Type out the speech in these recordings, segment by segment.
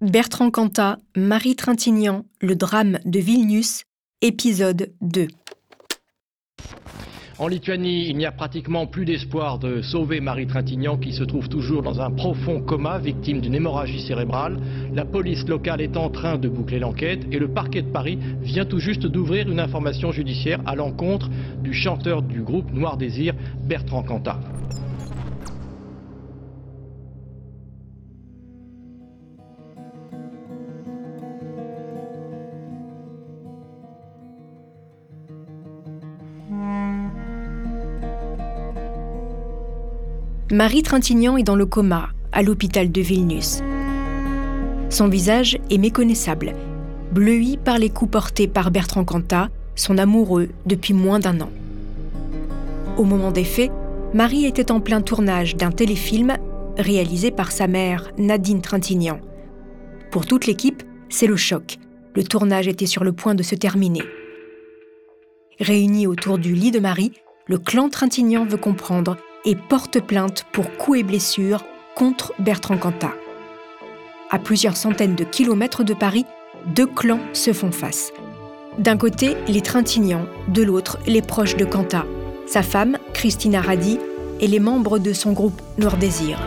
Bertrand Cantat, Marie Trintignant, Le drame de Vilnius, épisode 2. En Lituanie, il n'y a pratiquement plus d'espoir de sauver Marie Trintignant qui se trouve toujours dans un profond coma, victime d'une hémorragie cérébrale. La police locale est en train de boucler l'enquête et le parquet de Paris vient tout juste d'ouvrir une information judiciaire à l'encontre du chanteur du groupe Noir Désir, Bertrand Cantat. Marie Trintignant est dans le coma à l'hôpital de Vilnius. Son visage est méconnaissable, bleui par les coups portés par Bertrand Cantat, son amoureux depuis moins d'un an. Au moment des faits, Marie était en plein tournage d'un téléfilm réalisé par sa mère, Nadine Trintignant. Pour toute l'équipe, c'est le choc. Le tournage était sur le point de se terminer. Réunis autour du lit de Marie, le clan Trintignant veut comprendre et porte plainte pour coups et blessures contre Bertrand Cantat. À plusieurs centaines de kilomètres de Paris, deux clans se font face. D'un côté, les Trintignants, de l'autre, les proches de Cantat, sa femme, Christina Radi, et les membres de son groupe Noir Désir.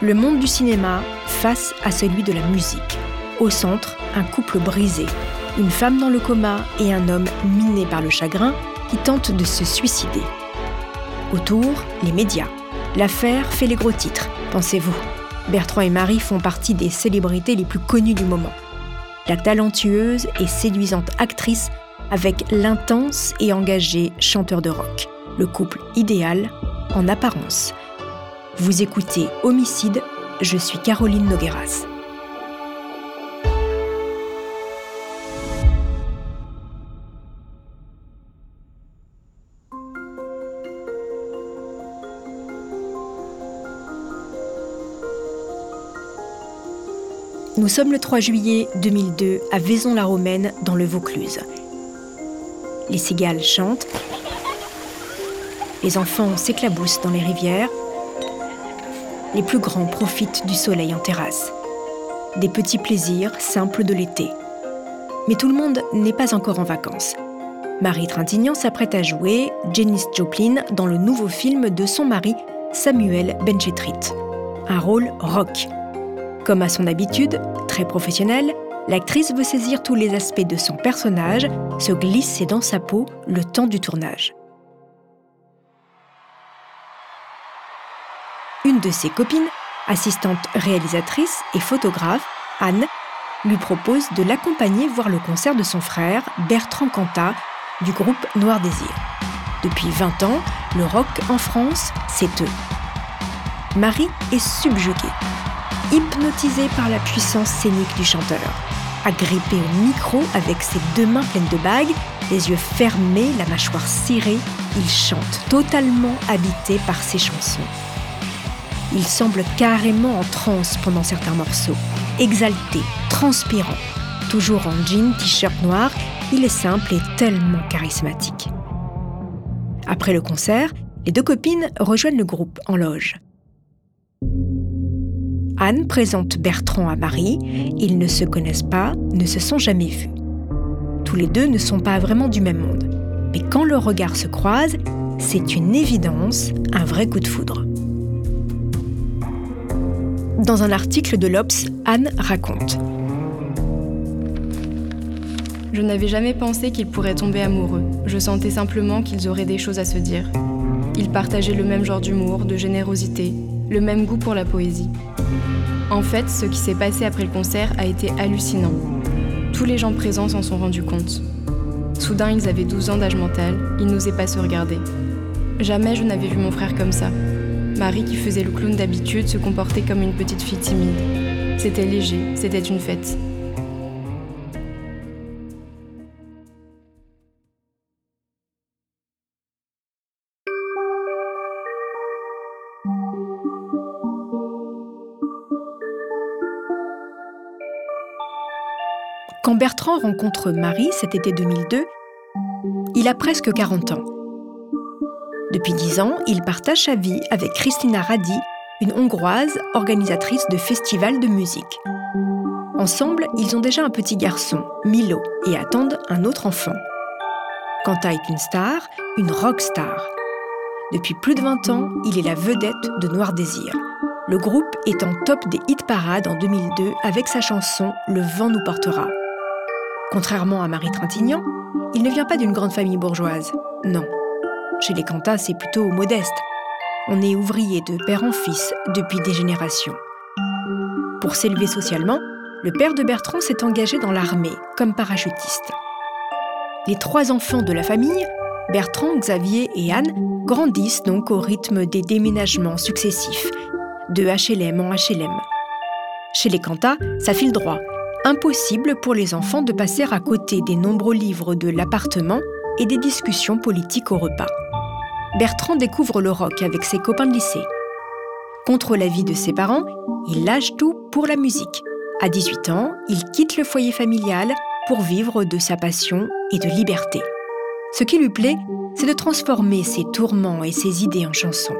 Le monde du cinéma face à celui de la musique. Au centre, un couple brisé, une femme dans le coma et un homme miné par le chagrin qui tente de se suicider. Autour, les médias. L'affaire fait les gros titres, pensez-vous. Bertrand et Marie font partie des célébrités les plus connues du moment. La talentueuse et séduisante actrice avec l'intense et engagé chanteur de rock. Le couple idéal en apparence. Vous écoutez Homicide, je suis Caroline Nogueras. Nous sommes le 3 juillet 2002 à Vaison-la-Romaine dans le Vaucluse. Les cigales chantent, les enfants s'éclaboussent dans les rivières, les plus grands profitent du soleil en terrasse. Des petits plaisirs simples de l'été. Mais tout le monde n'est pas encore en vacances. Marie Trintignant s'apprête à jouer Janis Joplin dans le nouveau film de son mari Samuel Benchetrit. Un rôle rock comme à son habitude, très professionnelle, l'actrice veut saisir tous les aspects de son personnage, se glisser dans sa peau le temps du tournage. Une de ses copines, assistante réalisatrice et photographe, Anne, lui propose de l'accompagner voir le concert de son frère, Bertrand Cantat, du groupe Noir Désir. Depuis 20 ans, le rock en France, c'est eux. Marie est subjuguée hypnotisé par la puissance scénique du chanteur. Agrippé au micro avec ses deux mains pleines de bagues, les yeux fermés, la mâchoire serrée, il chante totalement habité par ses chansons. Il semble carrément en transe pendant certains morceaux, exalté, transpirant. Toujours en jean, t-shirt noir, il est simple et tellement charismatique. Après le concert, les deux copines rejoignent le groupe en loge. Anne présente Bertrand à Marie. Ils ne se connaissent pas, ne se sont jamais vus. Tous les deux ne sont pas vraiment du même monde. Mais quand leurs regards se croisent, c'est une évidence, un vrai coup de foudre. Dans un article de l'Obs, Anne raconte Je n'avais jamais pensé qu'ils pourraient tomber amoureux. Je sentais simplement qu'ils auraient des choses à se dire. Ils partageaient le même genre d'humour, de générosité, le même goût pour la poésie. En fait, ce qui s'est passé après le concert a été hallucinant. Tous les gens présents s'en sont rendus compte. Soudain, ils avaient 12 ans d'âge mental, ils n'osaient pas se regarder. Jamais je n'avais vu mon frère comme ça. Marie, qui faisait le clown d'habitude, se comportait comme une petite fille timide. C'était léger, c'était une fête. Quand Bertrand rencontre Marie cet été 2002, il a presque 40 ans. Depuis 10 ans, il partage sa vie avec Christina Radi, une Hongroise organisatrice de festivals de musique. Ensemble, ils ont déjà un petit garçon, Milo, et attendent un autre enfant. Quanta est une star, une rock star. Depuis plus de 20 ans, il est la vedette de Noir Désir. Le groupe est en top des hit parades en 2002 avec sa chanson Le vent nous portera. Contrairement à Marie Trintignant, il ne vient pas d'une grande famille bourgeoise. Non. Chez les Quentin, c'est plutôt modeste. On est ouvrier de père en fils depuis des générations. Pour s'élever socialement, le père de Bertrand s'est engagé dans l'armée comme parachutiste. Les trois enfants de la famille, Bertrand, Xavier et Anne, grandissent donc au rythme des déménagements successifs, de HLM en HLM. Chez les Cantas, ça file droit. Impossible pour les enfants de passer à côté des nombreux livres de l'appartement et des discussions politiques au repas. Bertrand découvre le rock avec ses copains de lycée. Contre l'avis de ses parents, il lâche tout pour la musique. À 18 ans, il quitte le foyer familial pour vivre de sa passion et de liberté. Ce qui lui plaît, c'est de transformer ses tourments et ses idées en chansons.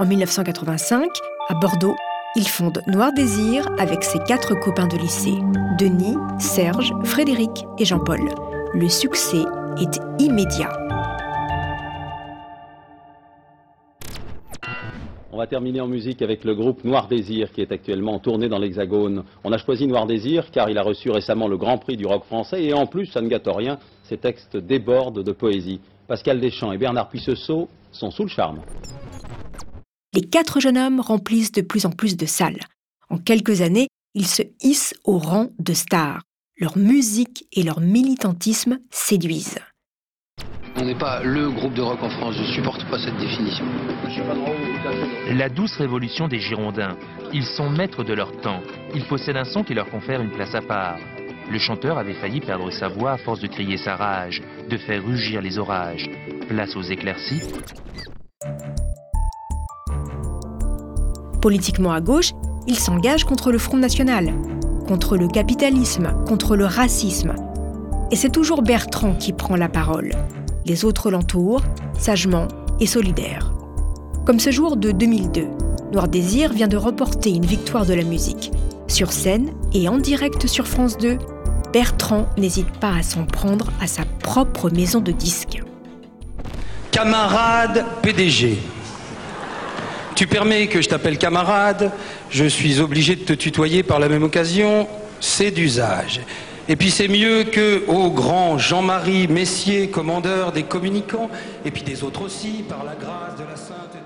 En 1985, à Bordeaux, il fonde Noir Désir avec ses quatre copains de lycée, Denis, Serge, Frédéric et Jean-Paul. Le succès est immédiat. On va terminer en musique avec le groupe Noir Désir qui est actuellement tourné dans l'Hexagone. On a choisi Noir Désir car il a reçu récemment le Grand Prix du rock français et en plus, ça ne gâte rien, ses textes débordent de poésie. Pascal Deschamps et Bernard Puisseau sont sous le charme. Les quatre jeunes hommes remplissent de plus en plus de salles. En quelques années, ils se hissent au rang de stars. Leur musique et leur militantisme séduisent. On n'est pas le groupe de rock en France, je supporte pas cette définition. La douce révolution des Girondins. Ils sont maîtres de leur temps. Ils possèdent un son qui leur confère une place à part. Le chanteur avait failli perdre sa voix à force de crier sa rage, de faire rugir les orages. Place aux éclaircies. Politiquement à gauche, ils s'engagent contre le Front National, contre le capitalisme, contre le racisme. Et c'est toujours Bertrand qui prend la parole. Les autres l'entourent, sagement et solidaires. Comme ce jour de 2002, Noir Désir vient de remporter une victoire de la musique. Sur scène et en direct sur France 2, Bertrand n'hésite pas à s'en prendre à sa propre maison de disques. Camarade PDG, tu permets que je t'appelle camarade, je suis obligé de te tutoyer par la même occasion, c'est d'usage. Et puis c'est mieux que au grand Jean-Marie Messier, commandeur des communicants, et puis des autres aussi, par la grâce de la Sainte.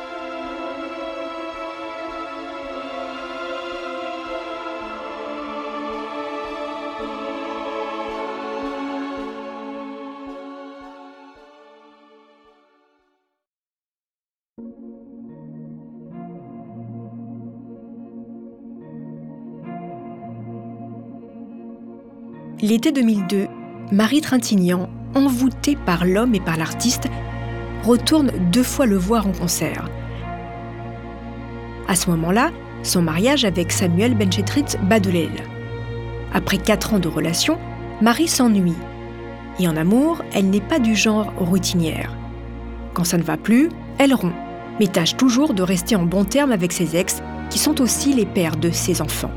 L'été 2002, Marie Trintignant, envoûtée par l'homme et par l'artiste, retourne deux fois le voir en concert. À ce moment-là, son mariage avec Samuel Benchetrit bat de l'aile. Après quatre ans de relation, Marie s'ennuie. Et en amour, elle n'est pas du genre routinière. Quand ça ne va plus, elle rompt, mais tâche toujours de rester en bon terme avec ses ex, qui sont aussi les pères de ses enfants.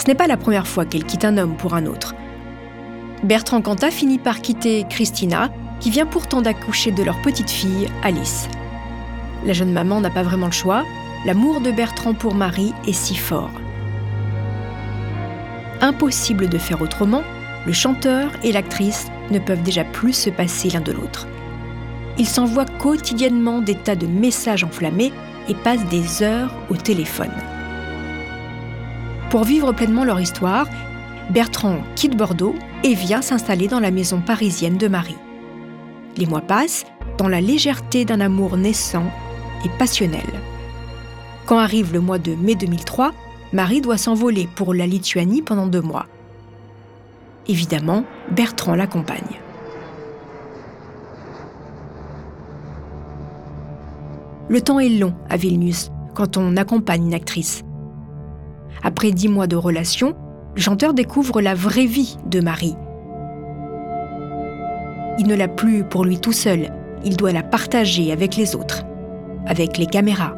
Ce n'est pas la première fois qu'elle quitte un homme pour un autre. Bertrand Cantat finit par quitter Christina, qui vient pourtant d'accoucher de leur petite fille, Alice. La jeune maman n'a pas vraiment le choix, l'amour de Bertrand pour Marie est si fort. Impossible de faire autrement, le chanteur et l'actrice ne peuvent déjà plus se passer l'un de l'autre. Ils s'envoient quotidiennement des tas de messages enflammés et passent des heures au téléphone. Pour vivre pleinement leur histoire, Bertrand quitte Bordeaux et vient s'installer dans la maison parisienne de Marie. Les mois passent dans la légèreté d'un amour naissant et passionnel. Quand arrive le mois de mai 2003, Marie doit s'envoler pour la Lituanie pendant deux mois. Évidemment, Bertrand l'accompagne. Le temps est long à Vilnius quand on accompagne une actrice. Après dix mois de relation, le chanteur découvre la vraie vie de Marie. Il ne l'a plus pour lui tout seul, il doit la partager avec les autres, avec les caméras.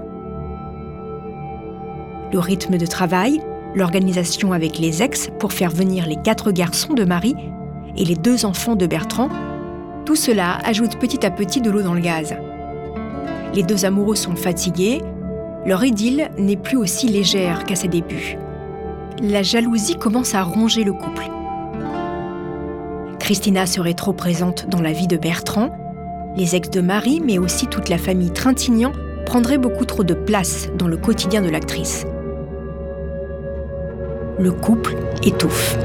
Le rythme de travail, l'organisation avec les ex pour faire venir les quatre garçons de Marie et les deux enfants de Bertrand, tout cela ajoute petit à petit de l'eau dans le gaz. Les deux amoureux sont fatigués, leur idylle n'est plus aussi légère qu'à ses débuts. La jalousie commence à ronger le couple. Christina serait trop présente dans la vie de Bertrand, les ex de Marie, mais aussi toute la famille Trintignant, prendraient beaucoup trop de place dans le quotidien de l'actrice. Le couple étouffe.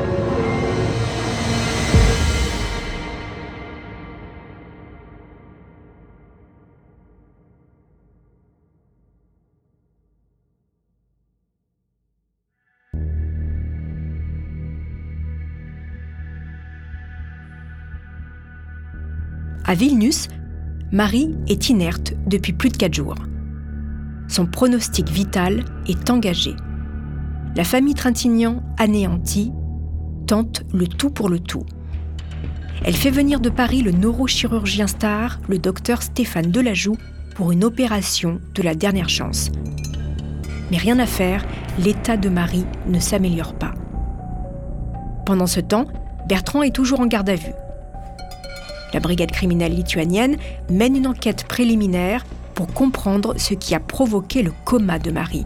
À Vilnius, Marie est inerte depuis plus de quatre jours. Son pronostic vital est engagé. La famille Trintignant, anéantie, tente le tout pour le tout. Elle fait venir de Paris le neurochirurgien star, le docteur Stéphane Delajoux, pour une opération de la dernière chance. Mais rien à faire, l'état de Marie ne s'améliore pas. Pendant ce temps, Bertrand est toujours en garde à vue. La brigade criminelle lituanienne mène une enquête préliminaire pour comprendre ce qui a provoqué le coma de Marie.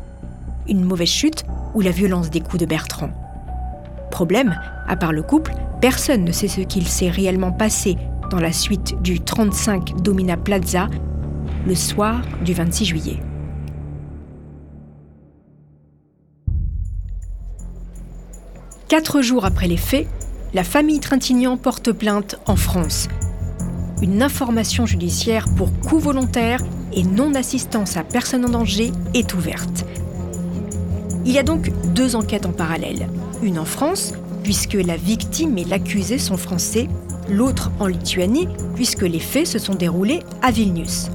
Une mauvaise chute ou la violence des coups de Bertrand. Problème, à part le couple, personne ne sait ce qu'il s'est réellement passé dans la suite du 35 Domina Plaza le soir du 26 juillet. Quatre jours après les faits, la famille Trintignant porte plainte en France une information judiciaire pour coup volontaire et non-assistance à personne en danger est ouverte. Il y a donc deux enquêtes en parallèle. Une en France, puisque la victime et l'accusé sont français, l'autre en Lituanie, puisque les faits se sont déroulés à Vilnius.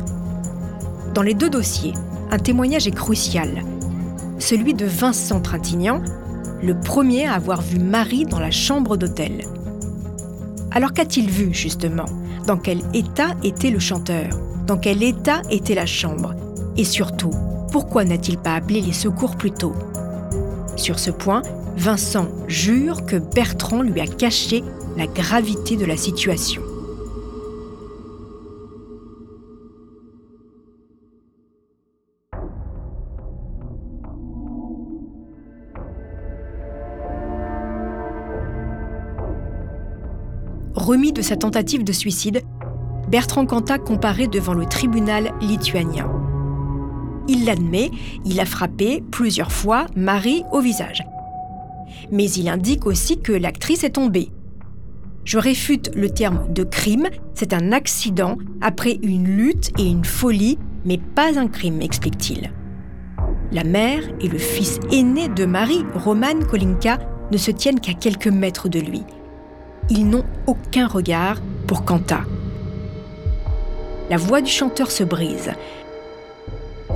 Dans les deux dossiers, un témoignage est crucial. Celui de Vincent Trintignant, le premier à avoir vu Marie dans la chambre d'hôtel. Alors qu'a-t-il vu, justement? Dans quel état était le chanteur Dans quel état était la chambre Et surtout, pourquoi n'a-t-il pas appelé les secours plus tôt? Sur ce point, Vincent jure que Bertrand lui a caché la gravité de la situation. Remis de sa tentative de suicide, Bertrand Cantat comparaît devant le tribunal lituanien. Il l'admet, il a frappé plusieurs fois Marie au visage. Mais il indique aussi que l'actrice est tombée. Je réfute le terme de crime, c'est un accident après une lutte et une folie, mais pas un crime, explique-t-il. La mère et le fils aîné de Marie, Roman Kolinka, ne se tiennent qu'à quelques mètres de lui ils n'ont aucun regard pour Kanta. La voix du chanteur se brise.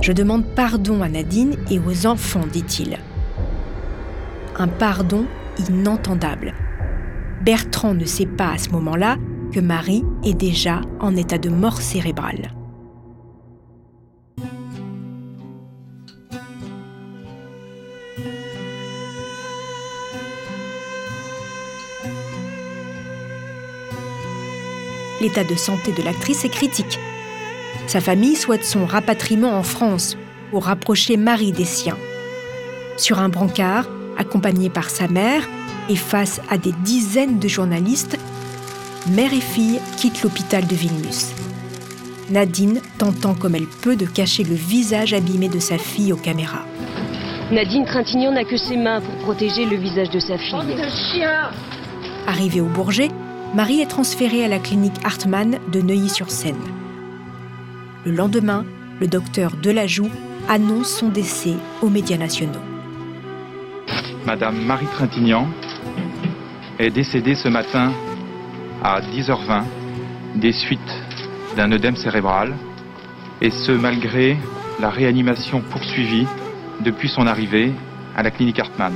Je demande pardon à Nadine et aux enfants, dit-il. Un pardon inentendable. Bertrand ne sait pas à ce moment-là que Marie est déjà en état de mort cérébrale. L'état de santé de l'actrice est critique. Sa famille souhaite son rapatriement en France pour rapprocher Marie des siens. Sur un brancard, accompagné par sa mère et face à des dizaines de journalistes, mère et fille quittent l'hôpital de Vilnius. Nadine tentant comme elle peut de cacher le visage abîmé de sa fille aux caméras. Nadine Trintignant n'a que ses mains pour protéger le visage de sa fille. Arrivée au Bourget, Marie est transférée à la clinique Hartmann de Neuilly-sur-Seine. Le lendemain, le docteur Delajoux annonce son décès aux médias nationaux. Madame Marie Trintignant est décédée ce matin à 10h20 des suites d'un œdème cérébral, et ce malgré la réanimation poursuivie depuis son arrivée à la clinique Hartmann.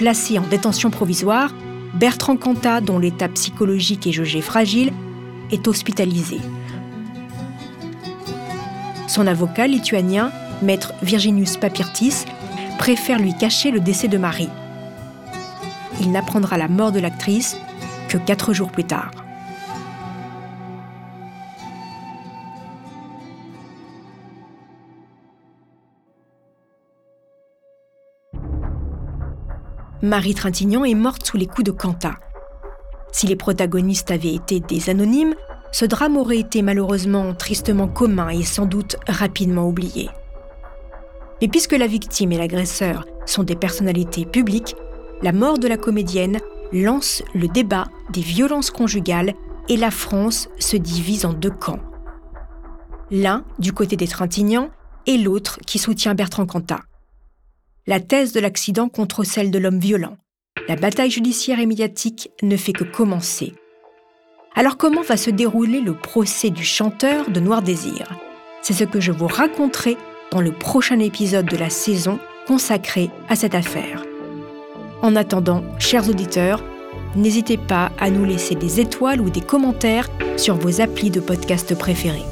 Placé en détention provisoire, Bertrand Cantat, dont l'état psychologique est jugé fragile, est hospitalisé. Son avocat lituanien, maître Virginius Papirtis, préfère lui cacher le décès de Marie. Il n'apprendra la mort de l'actrice que quatre jours plus tard. Marie Trintignant est morte sous les coups de Quentin. Si les protagonistes avaient été des anonymes, ce drame aurait été malheureusement tristement commun et sans doute rapidement oublié. Mais puisque la victime et l'agresseur sont des personnalités publiques, la mort de la comédienne lance le débat des violences conjugales et la France se divise en deux camps. L'un du côté des Trintignants et l'autre qui soutient Bertrand Cantat la thèse de l'accident contre celle de l'homme violent. La bataille judiciaire et médiatique ne fait que commencer. Alors comment va se dérouler le procès du chanteur de Noir Désir C'est ce que je vous raconterai dans le prochain épisode de la saison consacré à cette affaire. En attendant, chers auditeurs, n'hésitez pas à nous laisser des étoiles ou des commentaires sur vos applis de podcast préférés.